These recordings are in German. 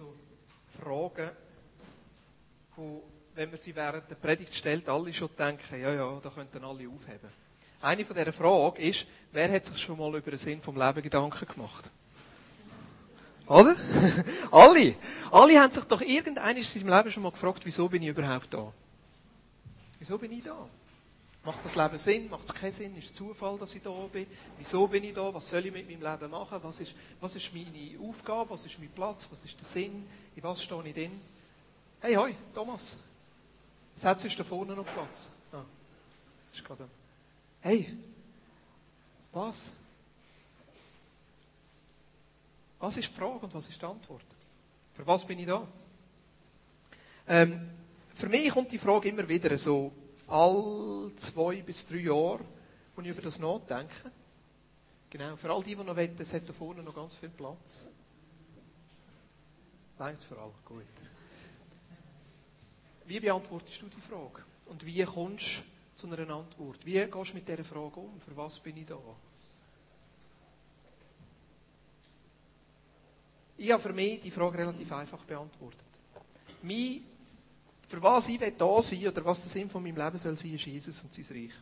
so Fragen, wo, wenn man sie während der Predigt stellt, alle schon denken, ja, ja, da könnten alle aufheben. Eine von dieser Fragen ist, wer hat sich schon mal über den Sinn vom Leben Gedanken gemacht? Oder? alle. Alle haben sich doch irgendeines in seinem Leben schon mal gefragt, wieso bin ich überhaupt da? Wieso bin ich da? Macht das Leben Sinn? Macht es keinen Sinn? Ist es Zufall, dass ich da bin? Wieso bin ich da? Was soll ich mit meinem Leben machen? Was ist, was ist meine Aufgabe? Was ist mein Platz? Was ist der Sinn? In was stehe ich drin? Hey, hoi, Thomas. Setz ist da vorne noch Platz. Ah, ist gerade. Hey, was? Was ist die Frage und was ist die Antwort? Für was bin ich da? Ähm, für mich kommt die Frage immer wieder so all zwei bis drei Jahre, wo ich über das nachdenke. Genau, für all die, die noch wollen, es hat da vorne noch ganz viel Platz. Längt für alle, gut. Wie beantwortest du die Frage? Und wie kommst du zu einer Antwort? Wie gehst du mit dieser Frage um? Für was bin ich da? Ich habe für mich die Frage relativ einfach beantwortet. Mein, für was ich da sein oder was der Sinn von meinem Leben soll sein, ist Jesus und sein Reich.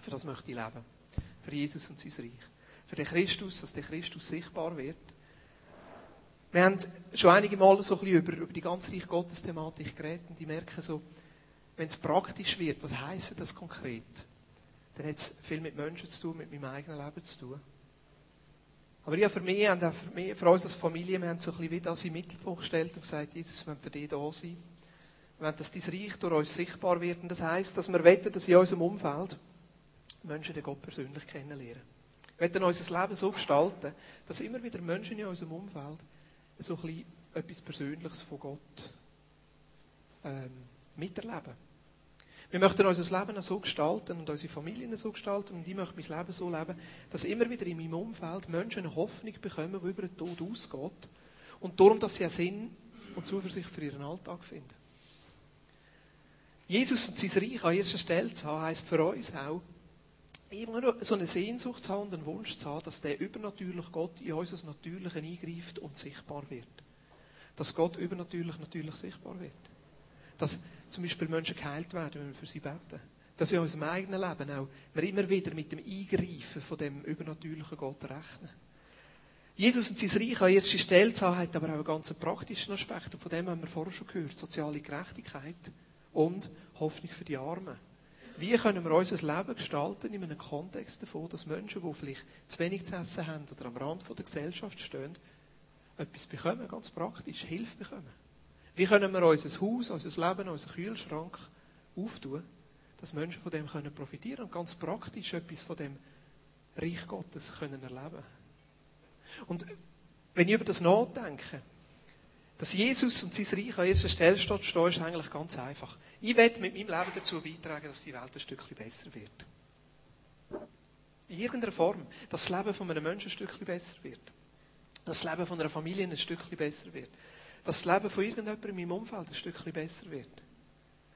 Für das möchte ich leben. Für Jesus und sein Reich. Für den Christus, dass der Christus sichtbar wird. Wir haben schon einige Mal so ein bisschen über, über die ganze Reich Gottes Thematik geredet und ich merke so, wenn es praktisch wird, was heisst das konkret? Dann hat es viel mit Menschen zu tun, mit meinem eigenen Leben zu tun. Aber ja, für mich und auch für, mich, für uns als Familie, wir haben so ein bisschen wie das in den Mittelpunkt gestellt und gesagt, Jesus, wir wollen für dich da sein. Wir wollen, dass dein Reich durch uns sichtbar wird. Und das heisst, dass wir wetten, dass in unserem Umfeld Menschen den Gott persönlich kennenlernen. Wir wollen unser Leben so gestalten, dass immer wieder Menschen in unserem Umfeld so ein bisschen etwas Persönliches von Gott ähm, miterleben. Wir möchten unser Leben so gestalten und unsere Familien so gestalten und ich möchte mein Leben so leben, dass immer wieder in meinem Umfeld Menschen eine Hoffnung bekommen, die über den Tod ausgeht und darum, dass sie einen Sinn und Zuversicht für ihren Alltag finden. Jesus und sein Reich an erster Stelle zu haben, heisst für uns auch, immer so eine Sehnsucht zu haben und einen Wunsch zu haben, dass der übernatürlich Gott in unser Natürliche eingreift und sichtbar wird. Dass Gott übernatürlich natürlich sichtbar wird. Dass zum Beispiel Menschen geheilt werden, wenn wir für sie beten. Dass in unserem eigenen Leben auch wir immer wieder mit dem Eingreifen von dem übernatürlichen Gott rechnen. Jesus und sein Reich an erster Stelle zu haben, hat aber auch einen ganz praktischen Aspekt. Und von dem haben wir vorher schon gehört. Soziale Gerechtigkeit und Hoffnung für die Armen. Wie können wir unser Leben gestalten in einem Kontext davon, dass Menschen, die vielleicht zu wenig zu essen haben oder am Rand der Gesellschaft stehen, etwas bekommen, ganz praktisch, Hilfe bekommen. Wie können wir unser Haus, unser Leben, unseren Kühlschrank auftun, dass Menschen von dem können profitieren und ganz praktisch etwas von dem Reich Gottes können erleben. Und wenn ich über das nachdenke, dass Jesus und sein Reich an erster Stelle steht, ist eigentlich ganz einfach. Ich werde mit meinem Leben dazu beitragen, dass die Welt ein Stückchen besser wird. In irgendeiner Form. Dass das Leben von einem Menschen ein Stückchen besser wird. Dass das Leben von einer Familie ein Stückchen besser wird dass das Leben von irgendjemandem in meinem Umfeld ein Stückchen besser wird.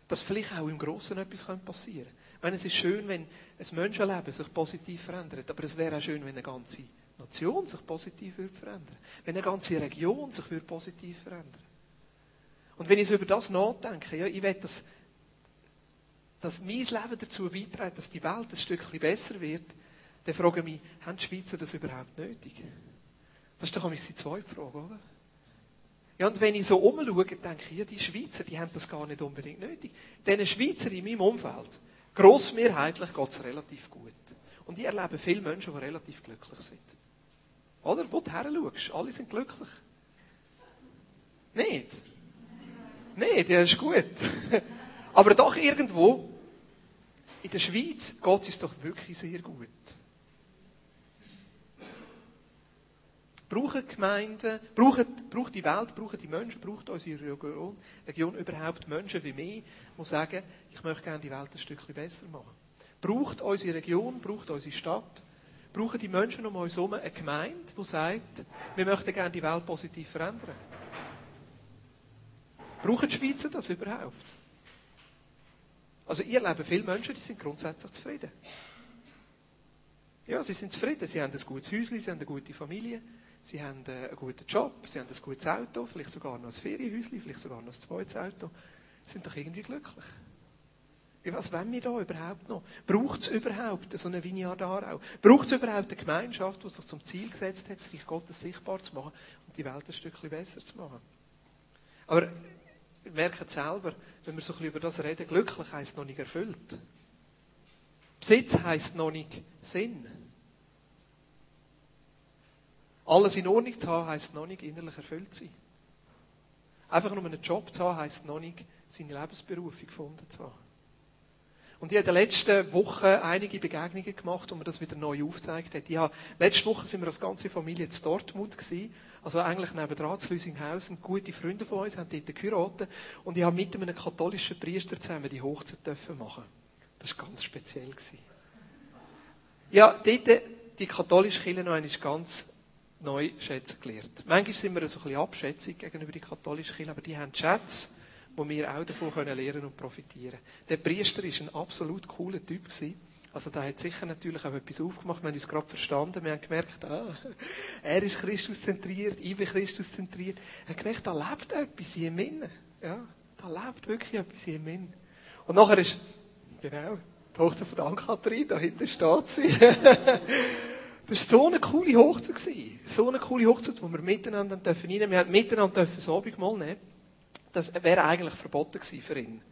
Dass vielleicht auch im Großen etwas passieren könnte. Ich meine, es ist schön, wenn ein Menschenleben sich positiv verändert, aber es wäre auch schön, wenn eine ganze Nation sich positiv würde verändern. Wenn eine ganze Region sich würde positiv verändern. Und wenn ich über das nachdenke, ja, ich will, dass, dass mein Leben dazu beiträgt, dass die Welt ein Stückchen besser wird, dann frage ich mich, haben die Schweizer das überhaupt nötig? Das ist doch die zweite Frage, oder? Ja, und wenn ich so umschaue, denke ich, ja, die Schweizer, die haben das gar nicht unbedingt nötig. Diesen Schweizer in meinem Umfeld, grossmehrheitlich geht es relativ gut. Und ich erlebe viele Menschen, die relativ glücklich sind. Oder? Wo du her schaust, alle sind glücklich. Nicht? Nicht, ja, ist gut. Aber doch irgendwo, in der Schweiz geht es doch wirklich sehr gut. Brauchen Gemeinden, braucht, braucht die Welt, brauchen die Menschen, braucht unsere Region, Region überhaupt Menschen wie mich, die sagen, ich möchte gerne die Welt ein Stückchen besser machen. Braucht unsere Region, braucht unsere Stadt, brauchen die Menschen um uns herum eine Gemeinde, die sagt, wir möchten gerne die Welt positiv verändern. Brauchen die Schweizer das überhaupt? Also, ihr erlebe viele Menschen, die sind grundsätzlich zufrieden. Ja, sie sind zufrieden. Sie haben ein gutes Häuschen, sie haben eine gute Familie. sie haben äh, einen guten Job, sie haben ein gutes Auto, vielleicht sogar noch ein Ferienhäuschen, vielleicht sogar noch ein zweites Auto. Sie sind doch irgendwie glücklich. Was wollen wir da überhaupt noch? Braucht es überhaupt so eine Vineyard Aarau? Braucht es überhaupt eine Gemeinschaft, die sich zum Ziel gesetzt hat, sich Gottes sichtbar zu machen und die Welt ein Stückchen besser zu machen? Aber wir merken selber, wenn wir so ein über das reden, glücklich heisst noch nicht erfüllt. Besitz heisst noch nicht Sinn. Alles in Ordnung zu haben, heisst noch nicht innerlich erfüllt sein. Einfach nur einen Job zu haben, heisst noch nicht seine Lebensberufung gefunden zu haben. Und ich habe in den letzten Wochen einige Begegnungen gemacht, wo man das wieder neu aufgezeigt hat. Ich habe, letzte Woche sind wir als ganze Familie in Dortmund gewesen. Also eigentlich nebenan zu Lüsinghausen. Gute Freunde von uns haben dort geheiratet. Und ich habe mit einem katholischen Priester zusammen die Hochzeit dürfen machen. Das war ganz speziell. Gewesen. Ja, dort die katholische Kirche noch einmal ganz neu schätzen gelernt. Manchmal sind wir so ein bisschen abschätzig gegenüber die katholischen Kirche, aber die haben Schätze, wo wir auch davon lernen und profitieren können. Der Priester war ein absolut cooler Typ. Gewesen. Also da hat sicher natürlich auch etwas aufgemacht. Wir haben uns gerade verstanden. Wir haben gemerkt, ah, er ist Christuszentriert, ich bin Christuszentriert. Wir haben gemerkt, da lebt etwas in ihm. Ja, da lebt wirklich etwas in ihm. Und nachher ist, genau, die Hochzeit von Ann-Kathrin, da hinten steht sie. Das war so eine coole Hochzeit. So eine coole Hochzeit, wo wir miteinander dürfen. Wir haben miteinander das Abendmahl nehmen. Das wäre eigentlich verboten gewesen für ihn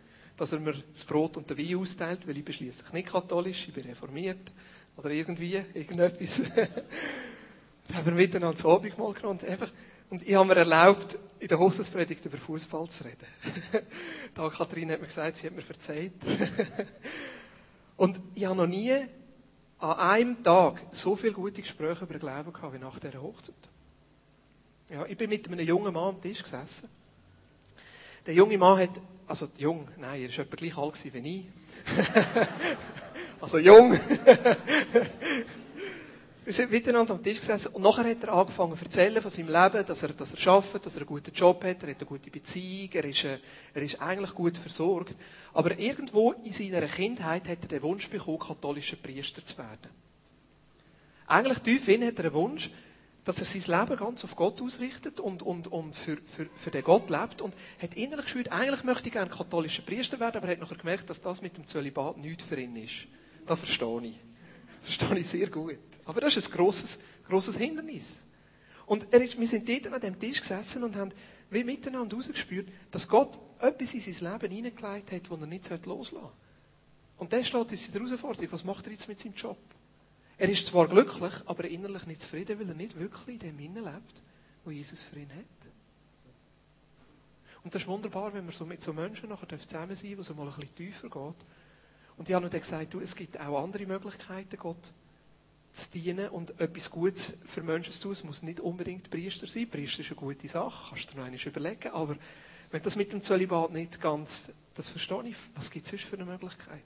dass er mir das Brot und den Wein austeilt, weil ich bin schliesslich nicht katholisch, ich bin reformiert oder irgendwie, irgendetwas. da haben wir miteinander das Abendmahl genommen und einfach, und ich habe mir erlaubt, in der Hochzeitspredigt über Fußball zu reden. da Kathrin hat mir gesagt, sie hat mir verzeiht. und ich habe noch nie an einem Tag so viele gute Gespräche über Glauben gehabt wie nach dieser Hochzeit. Ja, ich bin mit einem jungen Mann am Tisch gesessen. Der junge Mann hat also jung, nein, er war etwa gleich alt wie ich. also jung. Wir sind miteinander am Tisch gesessen und nachher hat er angefangen zu erzählen von seinem Leben, dass er, dass er arbeitet, dass er einen guten Job hat, er hat eine gute Beziehung, er ist, äh, er ist eigentlich gut versorgt. Aber irgendwo in seiner Kindheit hat er den Wunsch bekommen, katholischer Priester zu werden. Eigentlich tief in hat er einen Wunsch, dass er sein Leben ganz auf Gott ausrichtet und, und, und für, für, für den Gott lebt und hat innerlich gespürt, eigentlich möchte ich gerne katholischer Priester werden, aber er hat nachher gemerkt, dass das mit dem Zölibat nichts für ihn ist. Das verstehe ich. Das verstehe ich sehr gut. Aber das ist ein grosses, grosses Hindernis. Und er ist, wir sind dort an dem Tisch gesessen und haben wie miteinander herausgespürt, dass Gott etwas in sein Leben hineingelegt hat, das er nicht loslassen sollte. Und der steht in der Herausforderung, was macht er jetzt mit seinem Job? Er ist zwar glücklich, aber innerlich nicht zufrieden, weil er nicht wirklich in dem lebt, wo Jesus für ihn hat. Und das ist wunderbar, wenn man so mit so Menschen nachher zusammen sein wo es mal ein bisschen tiefer geht. Und ich habe dann gesagt, du, es gibt auch andere Möglichkeiten, Gott zu dienen und etwas Gutes für Menschen zu tun. Es muss nicht unbedingt Priester sein. Priester ist eine gute Sache, kannst du dir noch einmal überlegen. Aber wenn das mit dem Zölibat nicht ganz, das verstehe ich, was gibt es sonst für eine Möglichkeit?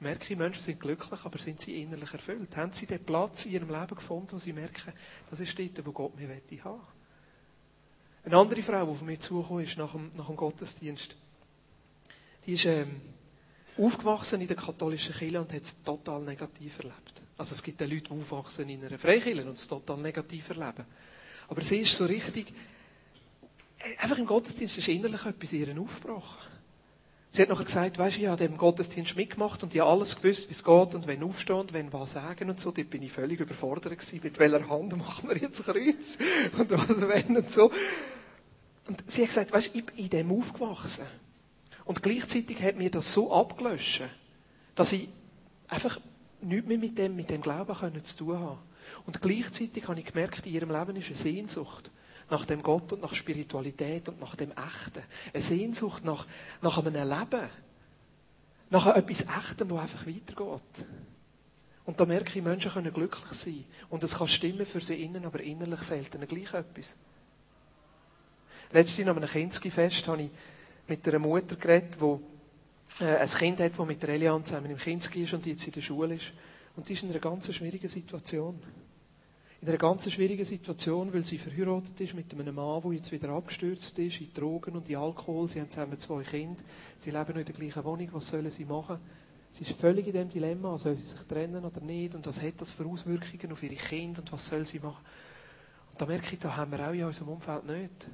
Merke ich, Menschen sind glücklich, aber sind sie innerlich erfüllt? Haben sie den Platz in ihrem Leben gefunden, wo sie merken, das ist dort, wo Gott mich haben will? Eine andere Frau, die auf mich zugekommen ist nach dem, nach dem Gottesdienst, die ist ähm, aufgewachsen in der katholischen Kirche und hat es total negativ erlebt. Also es gibt ja Leute, die aufwachsen in einer Freikirche und es total negativ erleben. Aber sie ist so richtig, äh, einfach im Gottesdienst ist innerlich etwas in ihr aufgebrochen. Sie hat noch gesagt, weißt du, ich habe dem Gottesdienst mitgemacht und ich habe alles gewusst, wie es geht und wenn aufstehen und wenn was sagen und so. Dort bin ich völlig überfordert gewesen. Mit welcher Hand machen wir jetzt Kreuz? Und was wenn und so. Und sie hat gesagt, weißt du, ich bin in dem aufgewachsen. Und gleichzeitig hat mir das so abgelöscht, dass ich einfach nichts mehr mit dem, mit dem Glauben können zu tun habe. Und gleichzeitig habe ich gemerkt, in ihrem Leben ist eine Sehnsucht nach dem Gott und nach Spiritualität und nach dem Echten. Eine Sehnsucht nach, nach einem Leben. Nach etwas Echtem, das einfach weitergeht. Und da merke ich, Menschen können glücklich sein. Und es kann stimmen für sie innen, aber innerlich fehlt ihnen gleich etwas. Letztens an einem Kinski-Fest habe ich mit einer Mutter geredet, die äh, ein Kind hat, das mit der Elian zusammen im Kinski ist und jetzt in der Schule ist. Und die ist in einer ganz schwierigen Situation in einer ganz schwierigen Situation, weil sie verheiratet ist mit einem Mann, der jetzt wieder abgestürzt ist in Drogen und in Alkohol. Sie haben zusammen zwei Kinder. Sie leben noch in der gleichen Wohnung. Was sollen sie machen? Sie ist völlig in dem Dilemma, soll sie sich trennen oder nicht und was hat das für Auswirkungen auf ihre Kinder und was soll sie machen. Und da merke ich, da haben wir auch in unserem Umfeld nicht.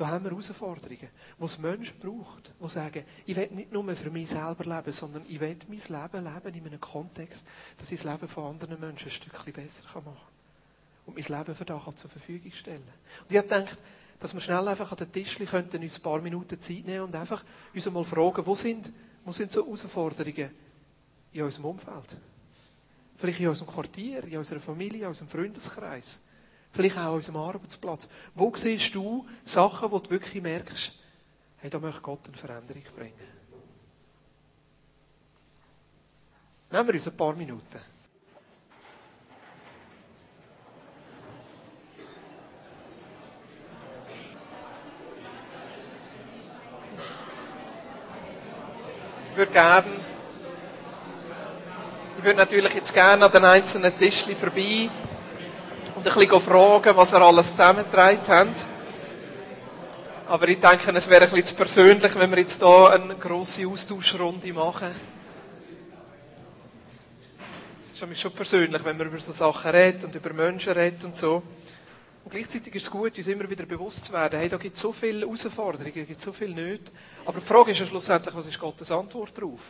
Da haben wir Herausforderungen, wo es Menschen braucht, die sagen, ich will nicht nur für mich selber leben, sondern ich will mein Leben leben in einem Kontext, dass ich das Leben von anderen Menschen ein Stückchen besser machen kann. Und mein Leben für das zur Verfügung stellen. Und ich habe gedacht, dass wir schnell einfach an den Tisch könnten, uns ein paar Minuten Zeit nehmen und einfach uns mal fragen, wo sind, wo sind so Herausforderungen in unserem Umfeld? Vielleicht in unserem Quartier, in unserer Familie, in unserem Freundeskreis. Vielleicht auch an unserem Arbeitsplatz. Wo siehst du Sachen, wo du wirklich merkst, hey, da möchte Gott eine Veränderung bringen? Nehmen wir uns ein paar Minuten. Ich würde gerne, ich würde natürlich jetzt gerne an den einzelnen Tischchen vorbei und ein bisschen fragen, was er alles zusammengetragen hat. Aber ich denke, es wäre ein bisschen zu persönlich, wenn wir jetzt hier eine grosse Austauschrunde machen. Es ist mich schon persönlich, wenn man über so Sachen redet und über Menschen redet und so. Und gleichzeitig ist es gut, uns immer wieder bewusst zu werden, hey, da gibt es so viele Herausforderungen, da gibt es so viel nicht. Aber die Frage ist ja schlussendlich, was ist Gottes Antwort darauf?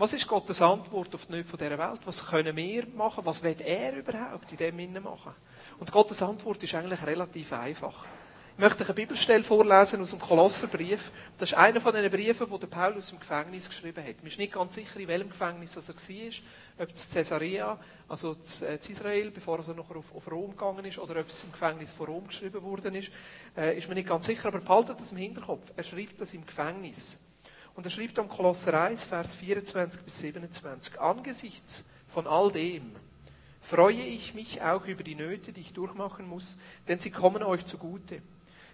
Was ist Gottes Antwort auf die Nöte dieser Welt? Was können wir machen? Was will er überhaupt in dem Innen machen? Und Gottes Antwort ist eigentlich relativ einfach. Ich möchte eine Bibelstelle vorlesen aus dem Kolosserbrief. Das ist einer von den Briefen, die Paulus im Gefängnis geschrieben hat. Man ist nicht ganz sicher, in welchem Gefängnis er war. Ob es Caesarea, also in äh, Israel, bevor er noch auf, Rom gegangen ist, oder ob es im Gefängnis von Rom geschrieben worden ist, äh, ist man nicht ganz sicher. Aber behaltet das im Hinterkopf. Er schreibt das im Gefängnis. Und er schreibt am Kolosser 1, Vers 24 bis 27. Angesichts von all dem freue ich mich auch über die Nöte, die ich durchmachen muss, denn sie kommen euch zugute.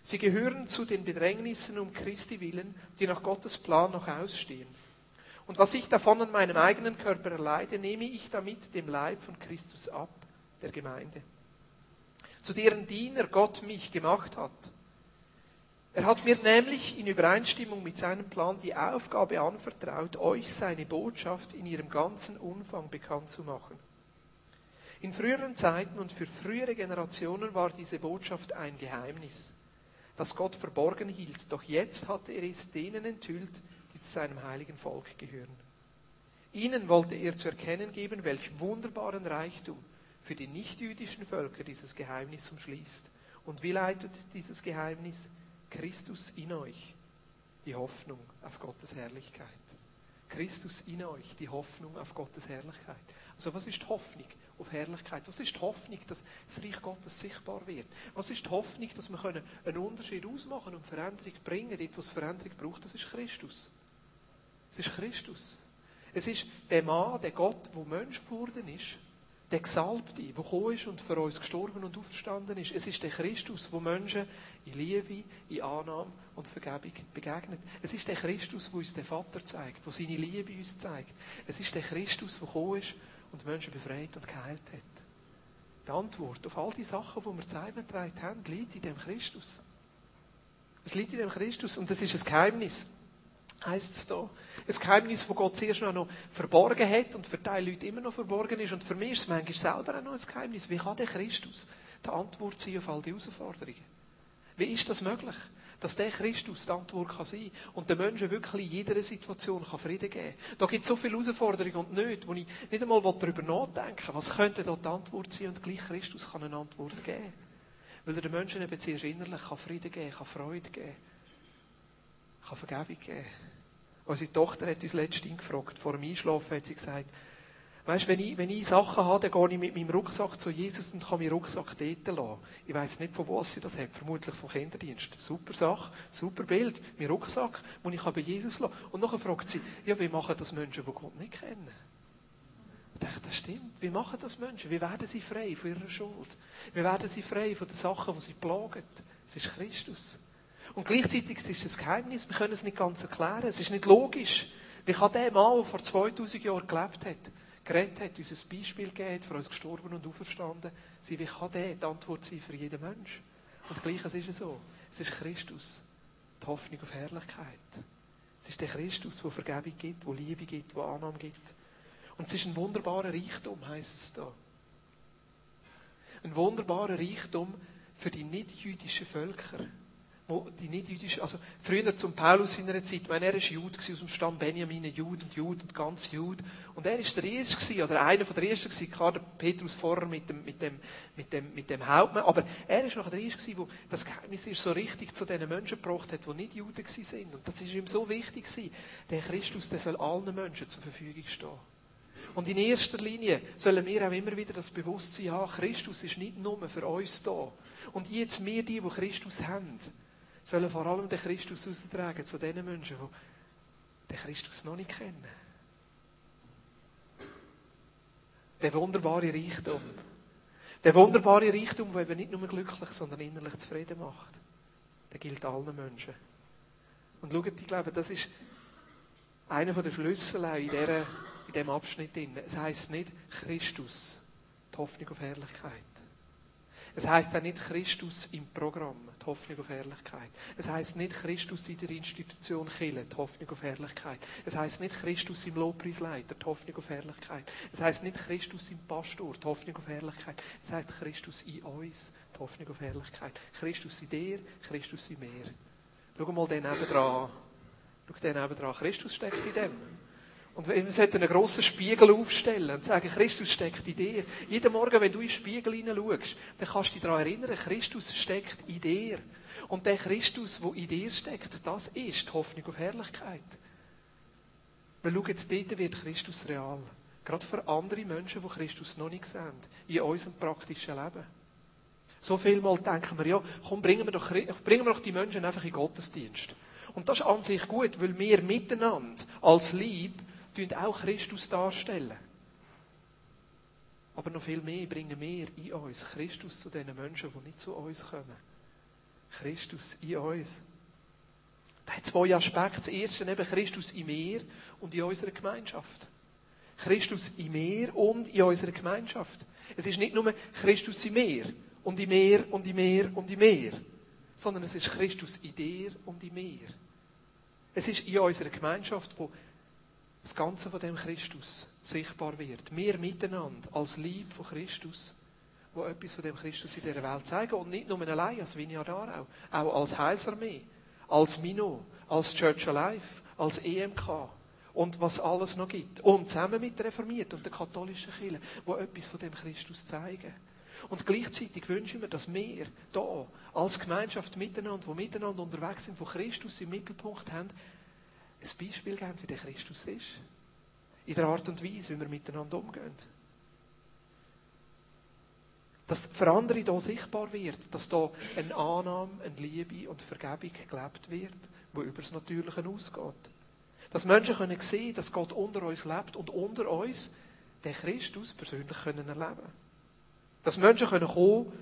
Sie gehören zu den Bedrängnissen um Christi willen, die nach Gottes Plan noch ausstehen. Und was ich davon an meinem eigenen Körper erleide, nehme ich damit dem Leib von Christus ab, der Gemeinde, zu deren Diener Gott mich gemacht hat. Er hat mir nämlich in Übereinstimmung mit seinem Plan die Aufgabe anvertraut, euch seine Botschaft in ihrem ganzen Umfang bekannt zu machen. In früheren Zeiten und für frühere Generationen war diese Botschaft ein Geheimnis das Gott verborgen hielt, doch jetzt hatte er es denen enthüllt, die zu seinem heiligen Volk gehören. Ihnen wollte er zu erkennen geben, welch wunderbaren Reichtum für die nichtjüdischen Völker dieses Geheimnis umschließt. Und wie leitet dieses Geheimnis? Christus in euch, die Hoffnung auf Gottes Herrlichkeit. Christus in euch, die Hoffnung auf Gottes Herrlichkeit. Also was ist die Hoffnung? auf Herrlichkeit? Was ist die Hoffnung, dass das Reich Gottes sichtbar wird? Was ist die Hoffnung, dass wir einen Unterschied ausmachen und Veränderung bringen? Dort, was Veränderung braucht, das ist Christus. Es ist Christus. Es ist der Mann, der Gott, der Mensch geworden ist, der Gesalbte, der gekommen ist und für uns gestorben und auferstanden ist. Es ist der Christus, der Menschen in Liebe, in Annahme und Vergebung begegnet. Es ist der Christus, der uns den Vater zeigt, der seine Liebe uns zeigt. Es ist der Christus, der gekommen ist und Menschen befreit und geheilt hat. Die Antwort auf all die Sachen, die wir zusammengetragen haben, liegt in dem Christus. Es liegt in dem Christus und das ist ein Geheimnis. Heißt es da. Ein Geheimnis, das Gott zuerst noch verborgen hat und für die Leute immer noch verborgen ist. Und für mich ist es manchmal selber auch noch ein Geheimnis. Wie kann der Christus die Antwort sein auf all die Herausforderungen? Wie ist das möglich? dass der Christus die Antwort kann sein und den Menschen wirklich in jeder Situation kann Frieden geben kann. Da gibt es so viele Herausforderungen und Nöte, wo ich nicht einmal darüber nachdenken was könnte dort die Antwort sein und gleich Christus kann eine Antwort geben. Weil er den Menschen eben zuerst innerlich kann Frieden geben kann, Freude geben kann Vergebung geben. Unsere Tochter hat uns letztens gefragt, vor dem Einschlafen hat sie gesagt, Weißt, wenn ich, wenn ich Sachen habe, dann gehe ich mit meinem Rucksack zu Jesus und kann meinen Rucksack dort lassen. Ich weiss nicht, von was sie das hat. Vermutlich vom Kinderdienst. Super Sache, super Bild. Mein Rucksack, den ich bei Jesus lassen Und nachher fragt sie, ja, wie machen das Menschen, die Gott nicht kennen? Ich dachte, das stimmt. Wie machen das Menschen? Wie werden sie frei von ihrer Schuld? Wie werden sie frei von den Sachen, die sie plagen? Es ist Christus. Und gleichzeitig ist es ein Geheimnis. Wir können es nicht ganz erklären. Es ist nicht logisch. Wie kann der Mann, der vor 2000 Jahren gelebt hat, geredet hat, uns ein Beispiel gegeben, für uns gestorben und auferstanden, sie, wie kann der die Antwort sein für jeden Mensch? Und gleiches ist es so. Es ist Christus, die Hoffnung auf Herrlichkeit. Es ist der Christus, der Vergebung gibt, der Liebe gibt, der Annahme gibt. Und es ist ein wunderbarer Reichtum, heißt es da. Ein wunderbarer Reichtum für die nicht-jüdischen Völker wo die nicht jüdisch, also früher zum Paulus in seiner Zeit, ich meine, er war Jude aus dem Stamm Benjamin, Jude und Jude und ganz Jude. Und er ist der Erste oder einer von der Ersten gewesen, klar, der Petrus vorher mit dem, mit dem, mit dem, mit dem Hauptmann, aber er ist noch der Erste gewesen, der das Geheimnis so richtig zu den Menschen gebracht hat, die nicht Juden gewesen sind. Und das ist ihm so wichtig gewesen. Der Christus, der soll allen Menschen zur Verfügung stehen. Und in erster Linie sollen wir auch immer wieder das Bewusstsein haben, Christus ist nicht nur für uns da. Und jetzt wir, die, die Christus haben, sollen vor allem den Christus austragen zu den Menschen, die den Christus noch nicht kennen. Der wunderbare Reichtum. Der wunderbare Reichtum, der eben nicht nur glücklich, sondern innerlich zufrieden macht. Der gilt allen Menschen. Und schaut, ich glaube, das ist einer der Schlüssel in, in diesem Abschnitt. Es heißt nicht Christus, die Hoffnung auf Herrlichkeit. Es heißt auch nicht Christus im Programm, die Hoffnung auf Herrlichkeit. Es heißt nicht Christus in der Institution Kille, die Hoffnung auf Herrlichkeit. Es heißt nicht Christus im Lobpreisleiter, die Hoffnung auf Herrlichkeit. Es heißt nicht Christus im Pastor, die Hoffnung auf Herrlichkeit. Es heißt Christus in uns, die Hoffnung auf Herrlichkeit. Christus in dir, Christus in mir. Schau mal den nebenan an. Schau den nebenan an. Christus steckt in dem. Und wir sollten einen grossen Spiegel aufstellen und sagen, Christus steckt in dir. Jeden Morgen, wenn du in den Spiegel hineinschaust, dann kannst du dich daran erinnern, Christus steckt in dir. Und der Christus, der in dir steckt, das ist die Hoffnung auf Herrlichkeit. Wir schauen, dort wird Christus real. Gerade für andere Menschen, die Christus noch nicht sehen, in unserem praktischen Leben. So viel mal denken wir, ja, komm, bringen wir doch, bringen wir doch die Menschen einfach in Gottesdienst. Und das ist an sich gut, weil wir miteinander als Lieb auch Christus darstellen. Aber noch viel mehr bringen wir in uns Christus zu den Menschen, die nicht zu uns kommen. Christus in uns. Das hat zwei Aspekte. Das erste eben Christus in mir und in unserer Gemeinschaft. Christus in mir und in unserer Gemeinschaft. Es ist nicht nur Christus in mir und in mir und in mir und in mir, sondern es ist Christus in dir und in mir. Es ist in unserer Gemeinschaft, wo das Ganze von dem Christus sichtbar wird. Wir miteinander als Lieb von Christus, wo etwas von dem Christus in dieser Welt zeigen und nicht nur allein als Vineyard Aarau, auch als Heilsarmee, als Mino, als Church Alive, als EMK und was alles noch gibt. Und zusammen mit der Reformierten und der katholischen Kirche, wo etwas von dem Christus zeigen. Und gleichzeitig wünschen wir, dass wir hier als Gemeinschaft miteinander, wo miteinander unterwegs sind, wo Christus im Mittelpunkt haben, ein Beispiel geben, wie der Christus ist. In der Art und Weise, wie wir miteinander umgehen. Dass für andere hier sichtbar wird, dass hier eine Annahme, eine Liebe und Vergebung gelebt wird, wo über das Natürliche ausgeht. Dass Menschen können sehen, dass Gott unter uns lebt und unter uns den Christus persönlich können erleben Dass Menschen können kommen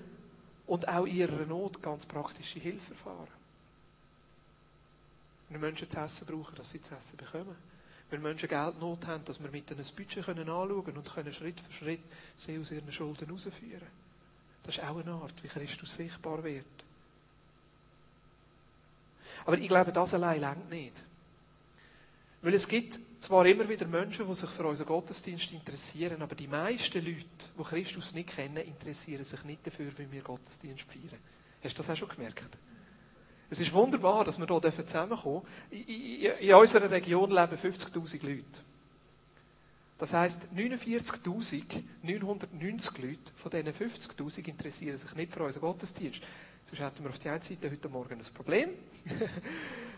und auch in ihrer Not ganz praktische Hilfe erfahren. Wenn Menschen zu essen brauchen, dass sie zu essen bekommen. Wenn Menschen Geldnot haben, dass wir mit ihnen ein Budget können anschauen und können Schritt für Schritt sie aus ihren Schulden herausführen. Das ist auch eine Art, wie Christus sichtbar wird. Aber ich glaube, das allein längt nicht. Weil es gibt zwar immer wieder Menschen, die sich für unseren Gottesdienst interessieren, aber die meisten Leute, die Christus nicht kennen, interessieren sich nicht dafür, wie wir Gottesdienst feiern. Hast du das auch schon gemerkt? Es ist wunderbar, dass wir hier zusammenkommen dürfen. In unserer Region leben 50.000 Leute. Das heisst, 49.990 Leute von diesen 50.000 interessieren sich nicht für unseren Gottesdienst. Sonst hätten wir auf der einen Seite heute Morgen ein Problem,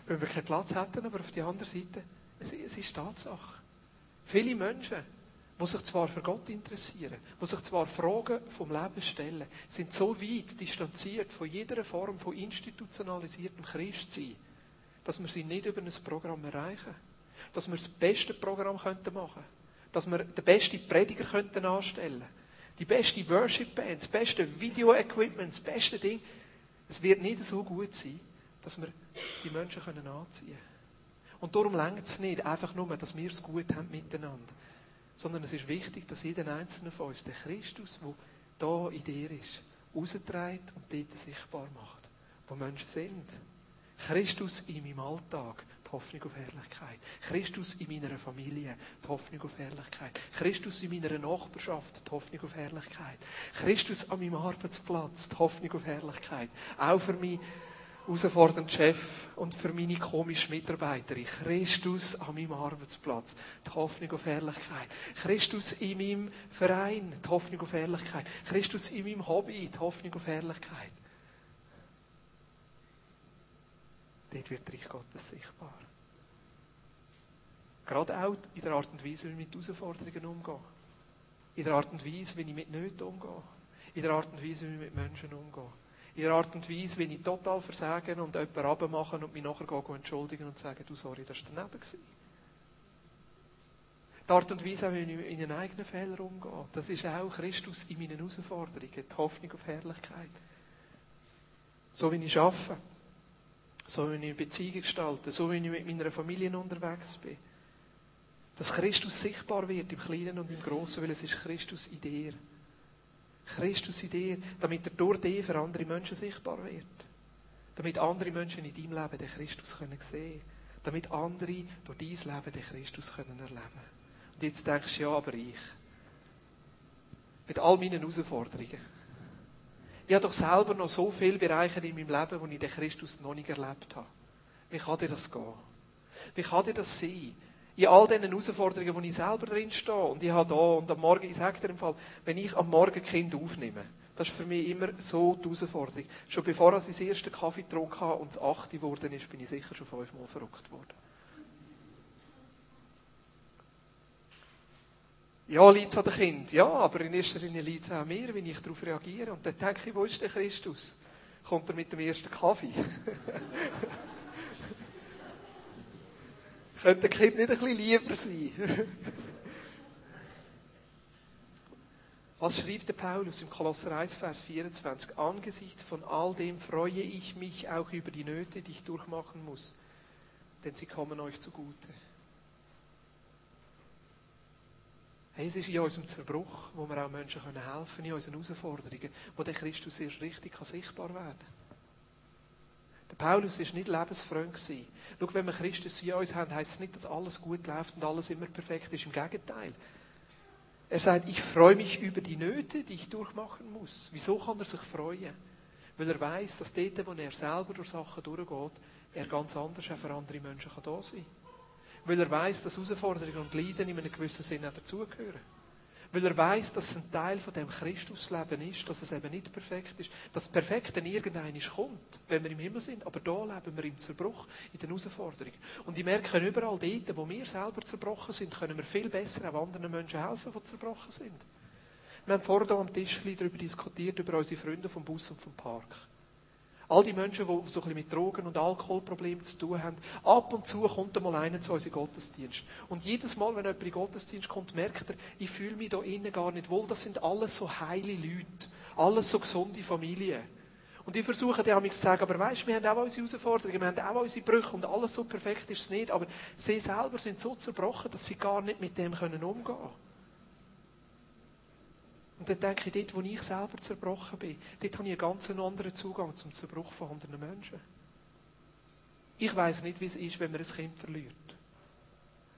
wenn wir keinen Platz hätten, aber auf der anderen Seite, es ist Tatsache. Viele Menschen die sich zwar für Gott interessieren, die sich zwar Fragen vom Leben stellen, sind so weit distanziert von jeder Form von institutionalisiertem Christsein, dass wir sie nicht über ein Programm erreichen. Dass wir das beste Programm könnten machen Dass wir den besten Prediger könnten anstellen Die beste Worship-Band, das beste Video-Equipment, das beste Ding. Es wird nicht so gut sein, dass wir die Menschen anziehen können. Und darum längt es nicht einfach nur, dass wir es gut haben miteinander sondern es ist wichtig, dass jeder Einzelne von uns den Christus, der da in dir ist, rausträgt und dort sichtbar macht, wo Menschen sind. Christus in meinem Alltag, die Hoffnung auf Herrlichkeit. Christus in meiner Familie, die Hoffnung auf Herrlichkeit. Christus in meiner Nachbarschaft, die Hoffnung auf Herrlichkeit. Christus an meinem Arbeitsplatz, die Hoffnung auf Herrlichkeit. Auch für mich herausfordernden Chef und für meine komischen Mitarbeiter. Christus an meinem Arbeitsplatz, die Hoffnung auf Herrlichkeit. Christus in meinem Verein, die Hoffnung auf Herrlichkeit. Christus in meinem Hobby, die Hoffnung auf Herrlichkeit. Dort wird Reich Gottes sichtbar. Gerade auch in der Art und Weise, wie ich mit Herausforderungen umgehe. In der Art und Weise, wie ich mit Nöten umgehe. In der Art und Weise, wie ich mit Menschen umgehe der Art und Weise, wie ich total versagen und jemanden abmachen und mich nachher gehen, entschuldigen und sagen, du, sorry, das war daneben. Gewesen. Die Art und Weise, wie ich in einen eigenen Fehler umgehe, das ist auch Christus in meinen Herausforderungen, die Hoffnung auf Herrlichkeit. So wie ich arbeite, so wie ich Beziehungen gestalte, so wie ich mit meiner Familie unterwegs bin. Dass Christus sichtbar wird im Kleinen und im Großen, weil es ist Christus in dir. Christus in dir, damit er durch dich für andere Menschen sichtbar wird. Damit andere Menschen in deinem Leben den Christus können sehen Damit andere durch dein Leben den Christus können erleben Und jetzt denkst du, ja, aber ich. Mit all meinen Herausforderungen. Ich habe doch selber noch so viele Bereiche in meinem Leben, wo ich den Christus noch nicht erlebt habe. Wie kann dir das gehen? Wie kann dir das sein? In all diesen Herausforderungen, wo ich selber drin stehe. Und ich habe da, und am Morgen, ich sage dir im Fall, wenn ich am Morgen Kind aufnehme, das ist für mich immer so die Herausforderung. Schon bevor ich das erste Kaffee getrunken habe und das achte geworden ist, bin ich sicher schon fünfmal verrückt worden. Ja, liegt es an den Kind. Ja, aber in erster Linie liegt es auch an mir, wie ich darauf reagiere. Und dann denke ich, wo ist der Christus? Kommt er mit dem ersten Kaffee? Könnte ein Kind nicht ein bisschen lieber sein? Was schrieb der Paulus im Kolosser 1, Vers 24? Angesichts von all dem freue ich mich auch über die Nöte, die ich durchmachen muss, denn sie kommen euch zugute. Hey, es ist in unserem Zerbruch, wo wir auch Menschen helfen können, in unseren Herausforderungen, wo der Christus erst richtig sichtbar werden kann. Paulus war nicht lebensfreund. Schau, wenn wir Christus in uns haben, heisst es nicht, dass alles gut läuft und alles immer perfekt ist. Im Gegenteil. Er sagt, ich freue mich über die Nöte, die ich durchmachen muss. Wieso kann er sich freuen? Weil er weiß, dass dort, wo er selber durch Sachen durchgeht, er ganz anders auch für andere Menschen da sein kann. Weil er weiß, dass Herausforderungen und Leiden in einem gewissen Sinne dazugehören. Weil er weiß, dass es ein Teil von dem Christusleben ist, dass es eben nicht perfekt ist. Dass das Perfekte irgendein kommt, wenn wir im Himmel sind. Aber da leben wir im Zerbruch, in den Herausforderungen. Und ich merke überall dort, wo wir selber zerbrochen sind, können wir viel besser auch anderen Menschen helfen, die zerbrochen sind. Wir haben vorhin am Tisch darüber diskutiert, über unsere Freunde vom Bus und vom Park. All die Menschen, die so ein bisschen mit Drogen- und Alkoholproblemen zu tun haben, ab und zu kommt einmal einer zu unserem Gottesdienst. Und jedes Mal, wenn jemand in den Gottesdienst kommt, merkt er, ich fühle mich da innen gar nicht wohl. Das sind alles so heile Leute. Alles so gesunde Familien. Und ich versuche dir zu sagen, aber weißt, wir haben auch unsere Herausforderungen, wir haben auch unsere Brüche und alles so perfekt ist es nicht. Aber sie selber sind so zerbrochen, dass sie gar nicht mit dem umgehen können. Und dann denke ich, dort, wo ich selber zerbrochen bin, dort habe ich einen ganz anderen Zugang zum Zerbruch von anderen Menschen. Ich weiß nicht, wie es ist, wenn man ein Kind verliert.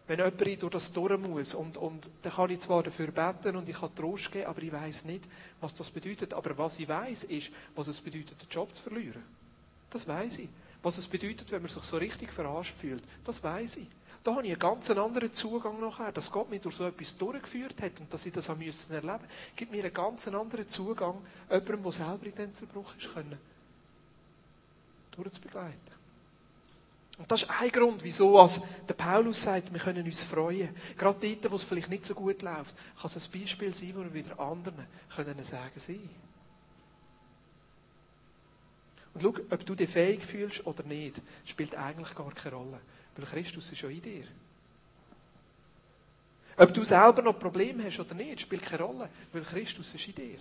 Wenn jemand durch das durch muss, und, und dann kann ich zwar dafür beten und ich kann Trost geben, aber ich weiß nicht, was das bedeutet. Aber was ich weiß, ist, was es bedeutet, den Job zu verlieren. Das weiß ich. Was es bedeutet, wenn man sich so richtig verarscht fühlt, das weiß ich. Da habe ich einen ganz anderen Zugang nachher, dass Gott mich durch so etwas durchgeführt hat und dass ich das auch müssen erleben gibt mir einen ganz anderen Zugang, jemandem, der selber in diesem Zerbruch ist, können, durchzubegleiten. Und das ist ein Grund, wieso als der Paulus sagt, wir können uns freuen. Gerade dort, wo es vielleicht nicht so gut läuft, kann es ein Beispiel sein, wo wir wieder anderen können sagen sie. Und schau, ob du dich fähig fühlst oder nicht, spielt eigentlich gar keine Rolle. Weil Christus ist ja in dir. Ob du selber noch Probleme hast oder nicht, spielt keine Rolle, weil Christus ist in dir.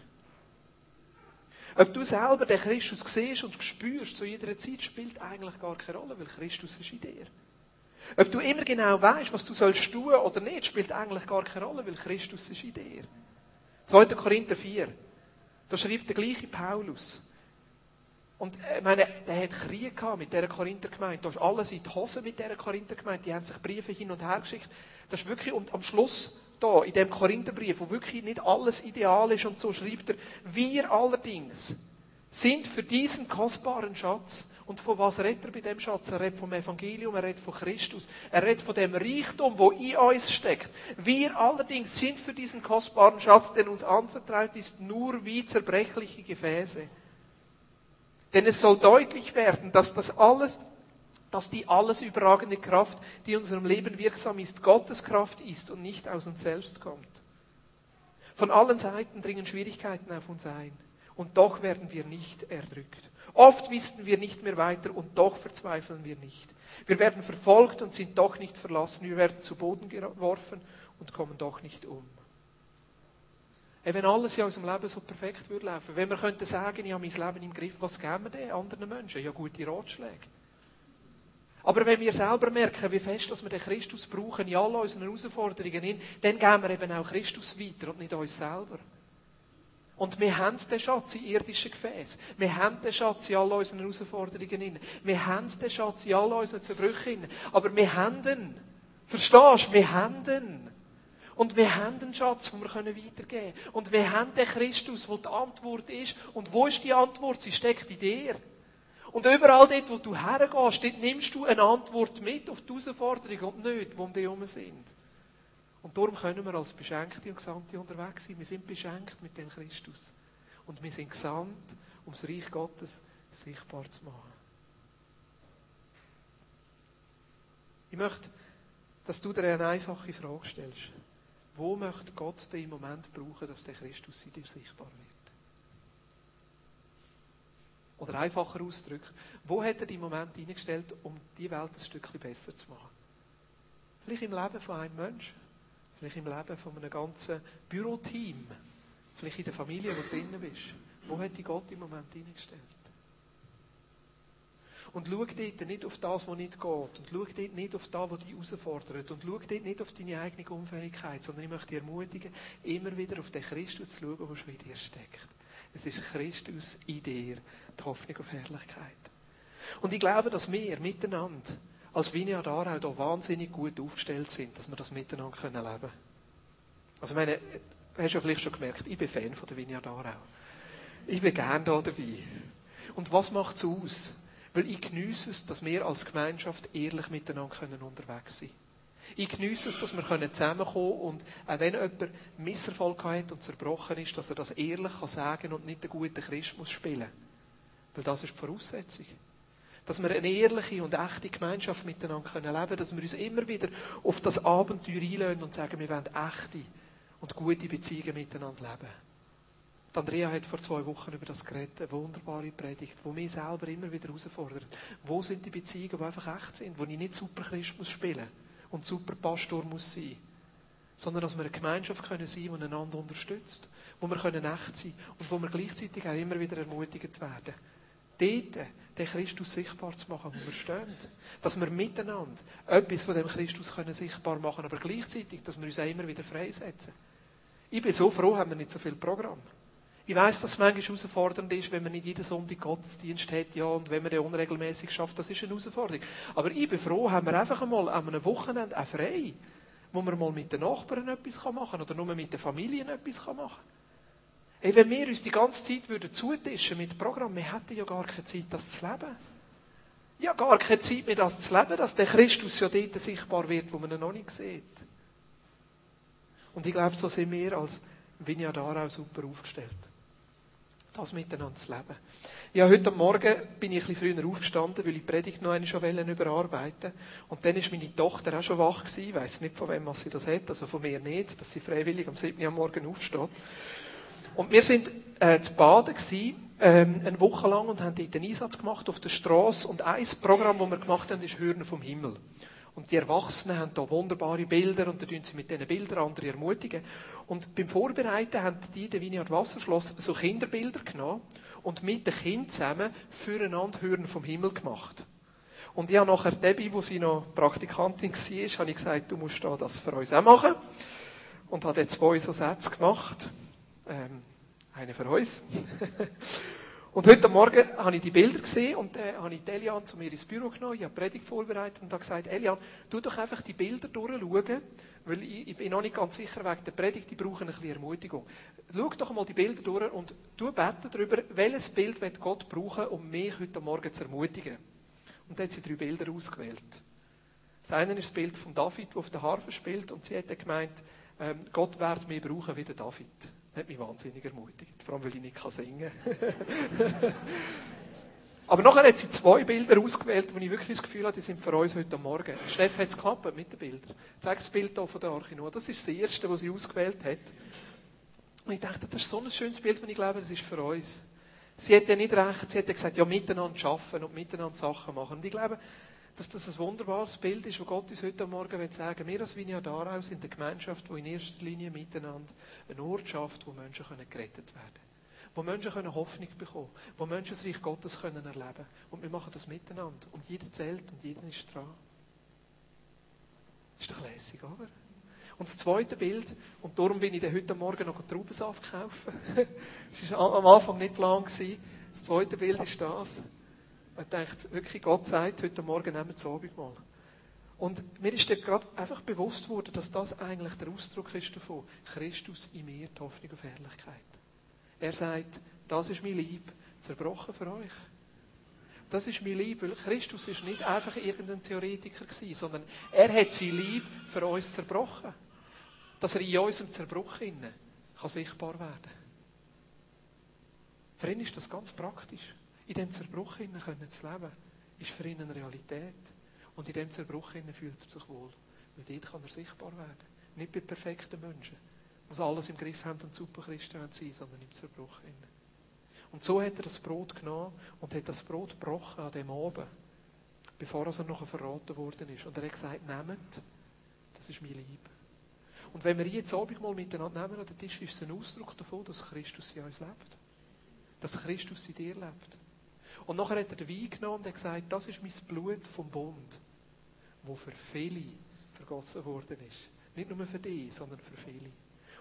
Ob du selber den Christus siehst und spürst zu jeder Zeit, spielt eigentlich gar keine Rolle, weil Christus ist in dir. Ob du immer genau weißt, was du sollst tun oder nicht, spielt eigentlich gar keine Rolle, weil Christus ist in dir. 2. Korinther 4. Da schreibt der gleiche Paulus. Und äh, ich meine, der hat Krieg gehabt mit dieser Korinthergemeinde. Da ist alles in die Hose mit dieser Korinthergemeinde. Die haben sich Briefe hin und her geschickt. Das ist wirklich, und am Schluss da, in dem Korintherbrief, wo wirklich nicht alles ideal ist und so schreibt er, wir allerdings sind für diesen kostbaren Schatz und von was redet er bei dem Schatz? Er redet vom Evangelium, er redet von Christus, er redet von dem Reichtum, wo in uns steckt. Wir allerdings sind für diesen kostbaren Schatz, der uns anvertraut ist, nur wie zerbrechliche Gefäße. Denn es soll deutlich werden, dass das alles, dass die alles überragende Kraft, die in unserem Leben wirksam ist, Gottes Kraft ist und nicht aus uns selbst kommt. Von allen Seiten dringen Schwierigkeiten auf uns ein. Und doch werden wir nicht erdrückt. Oft wissen wir nicht mehr weiter und doch verzweifeln wir nicht. Wir werden verfolgt und sind doch nicht verlassen. Wir werden zu Boden geworfen und kommen doch nicht um. Wenn alles in unserem Leben so perfekt würde laufen, wenn wir könnten sagen, ich habe mein Leben im Griff, was geben wir denn anderen Menschen? Ja, gute Ratschläge. Aber wenn wir selber merken, wie fest dass wir den Christus brauchen in all unseren Herausforderungen, dann geben wir eben auch Christus weiter und nicht uns selber. Und wir haben den Schatz in irdischen Gefäßen. Wir haben den Schatz in all unseren Herausforderungen. Wir haben den Schatz in all unseren Zerbrüchen. Aber wir haben den. Verstehst du? Wir haben den. Und wir haben den Schatz, den wir weitergeben können. Und wir haben den Christus, wo die Antwort ist. Und wo ist die Antwort? Sie steckt in dir. Und überall dort, wo du hergehst, dort nimmst du eine Antwort mit auf die Herausforderungen und nicht, die um dich herum sind. Und darum können wir als Beschenkte und Gesandte unterwegs sein. Wir sind beschenkt mit dem Christus. Und wir sind gesandt, um das Reich Gottes sichtbar zu machen. Ich möchte, dass du dir eine einfache Frage stellst. Wo möchte Gott den im Moment brauchen, dass der Christus in dir sichtbar wird? Oder einfacher ausgedrückt, wo hat er den Moment eingestellt, um die Welt ein Stückchen besser zu machen? Vielleicht im Leben von einem Menschen. Vielleicht im Leben von einem ganzen Büroteam. Vielleicht in der Familie, wo du drinnen bist. Wo hat die Gott im Moment hineingestellt? Und schau dort nicht auf das, was nicht geht. Und schau dort nicht auf das, was dich herausfordert. Und schau dort nicht auf deine eigene Unfähigkeit, sondern ich möchte dich ermutigen, immer wieder auf den Christus zu schauen, der schon in dir steckt. Es ist Christus in dir, die Hoffnung auf Herrlichkeit. Und ich glaube, dass wir miteinander als Vineyard Aarau da wahnsinnig gut aufgestellt sind, dass wir das miteinander leben können. Also ich meine, du hast ja vielleicht schon gemerkt, ich bin Fan von der Vineyard Aarau. Ich bin gerne da dabei. Und was macht es aus? Weil ich geniesse es, dass wir als Gemeinschaft ehrlich miteinander können unterwegs sein Ich geniesse es, dass wir zusammenkommen können und auch wenn jemand Misserfolg hat und zerbrochen ist, dass er das ehrlich sagen kann und nicht den guten Christ muss spielen. Weil das ist die Voraussetzung dass wir eine ehrliche und echte Gemeinschaft miteinander leben können, dass wir uns immer wieder auf das Abenteuer einlösen und sagen, wir wollen echte und gute Beziehungen miteinander leben. Die Andrea hat vor zwei Wochen über das geredet, eine wunderbare Predigt, wo mich selber immer wieder herausfordert. Wo sind die Beziehungen, die einfach echt sind, wo ich nicht super Christ muss spielen und super Pastor muss sein, sondern dass wir eine Gemeinschaft können sein, die einander unterstützt, wo wir können echt sein und wo wir gleichzeitig auch immer wieder ermutigt werden. Dort den Christus sichtbar zu machen, wo wir stehen. Dass wir miteinander etwas von dem Christus können sichtbar machen aber gleichzeitig, dass wir uns auch immer wieder freisetzen. Ich bin so froh, haben wir nicht so viel Programm. Ich weiß, dass es manchmal herausfordernd ist, wenn man nicht jeden Sonntag Gottesdienst hat, ja, und wenn man den unregelmäßig schafft, das ist eine Herausforderung. Aber ich bin froh, haben wir einfach einmal an einem Wochenende auch frei, wo man mal mit den Nachbarn etwas machen kann oder nur mit den Familien etwas machen kann. Ey, wenn wir uns die ganze Zeit würden zutischen mit Programm, wir hätten ja gar keine Zeit, das zu leben. Ja, gar keine Zeit mehr, das zu leben, dass der Christus ja dort sichtbar wird, wo man ihn noch nicht sieht. Und ich glaube, so sind wir als Vineyard auch super aufgestellt. Das miteinander zu leben. Ja, heute Morgen bin ich ein bisschen früher aufgestanden, weil ich die Predigt noch einmal überarbeiten Und dann ist meine Tochter auch schon wach gewesen. Ich weiss nicht, von wem sie das hat, also von mir nicht, dass sie freiwillig am 7. Uhr morgen aufsteht. Und wir sind äh, zu Baden gewesen, ähm, eine Woche lang und haben dort einen Einsatz gemacht auf der Straße. Und ein Programm, das wir gemacht haben, ist Hören vom Himmel. Und die Erwachsenen haben da wunderbare Bilder und da tun sie mit diesen Bildern andere ermutigen. Und beim Vorbereiten haben die der Vineyard Wasserschloss so Kinderbilder genommen und mit den Kindern zusammen füreinander Hören vom Himmel gemacht. Und ich habe nachher Debbie, wo sie noch Praktikantin war, habe ich gesagt, du musst da das für uns auch machen. Und habe dann zwei so Sätze gemacht. Ähm, eine für uns. Und heute Morgen habe ich die Bilder gesehen und dann habe ich Elian zu mir ins Büro genommen, ich habe Predigt vorbereitet und habe gesagt, Elian, tu doch einfach die Bilder durchschauen, weil ich, ich bin noch nicht ganz sicher wegen der Predigt, die brauchen ein bisschen Ermutigung. Schau doch mal die Bilder durch und du beten darüber, welches Bild wird Gott brauchen, um mich heute Morgen zu ermutigen. Und dann hat sie drei Bilder ausgewählt. Das eine ist das Bild von David, der auf der Harfe spielt und sie hat dann gemeint, ähm, Gott wird mich brauchen wie der David. Das hat mich wahnsinnig ermutigt. Vor allem, weil ich nicht singen kann. Aber nachher hat sie zwei Bilder ausgewählt, wo ich wirklich das Gefühl habe, die sind für uns heute Morgen. Steff hat es geklappt mit den Bildern. Zeig das Bild hier von der Arche Noah. Das ist das erste, was sie ausgewählt hat. Und ich dachte, das ist so ein schönes Bild, und ich glaube, das ist für uns. Sie hat ja nicht recht, sie hat ja gesagt, ja, miteinander arbeiten und miteinander Sachen machen. Und ich glaube, dass das ein wunderbares Bild ist, wo Gott uns heute Morgen will sagen Wir als Vinja daraus sind eine Gemeinschaft, die in erster Linie miteinander eine Ort schafft, wo Menschen gerettet werden können wo Menschen können Hoffnung bekommen können, wo Menschen das Reich Gottes können erleben können. Und wir machen das miteinander. Und jeder zählt und jeder ist dran. Ist doch lässig, oder? Und das zweite Bild, und darum bin ich dann heute Morgen noch Traubensaft kaufen. Es war am Anfang nicht lang. Das zweite Bild ist das. Man denkt, wirklich, Gott sagt, heute Morgen nehmen wir das Abendmahl. Und mir ist dann gerade einfach bewusst worden, dass das eigentlich der Ausdruck ist davon. Christus in mir, die Hoffnung auf Herrlichkeit. Er sagt, das ist mein Lieb, zerbrochen für euch. Das ist mein Lieb, weil Christus ist nicht einfach irgendein Theoretiker gewesen, sondern er hat sein Lieb für uns zerbrochen. Dass er in unserem Zerbruch innen kann sichtbar werden. Für ihn ist das ganz praktisch. In dem Zerbruch innen können zu leben, ist für ihn eine Realität. Und in dem Zerbruch innen fühlt er sich wohl. Weil dort kann er sichtbar werden. Nicht bei perfekten Menschen die alles im Griff haben und super Christen sein, sondern im Zerbruch. Und so hat er das Brot genommen und hat das Brot gebrochen an dem Abend, bevor er noch verraten worden ist. Und er hat gesagt, nehmt, das ist mein Lieb. Und wenn wir jetzt Abend mal miteinander nehmen an den Tisch, ist es ein Ausdruck davon, dass Christus in uns lebt. Dass Christus in dir lebt. Und nachher hat er den Wein genommen und gesagt, das ist mein Blut vom Bund, wo für viele vergossen worden ist. Nicht nur für dich, sondern für viele.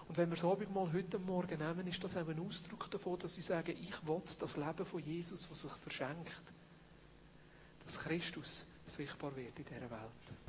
Und wenn wir das Abendmahl heute Morgen nehmen, ist das auch ein Ausdruck davon, dass sie sagen, ich will das Leben von Jesus, das sich verschenkt, dass Christus sichtbar wird in dieser Welt.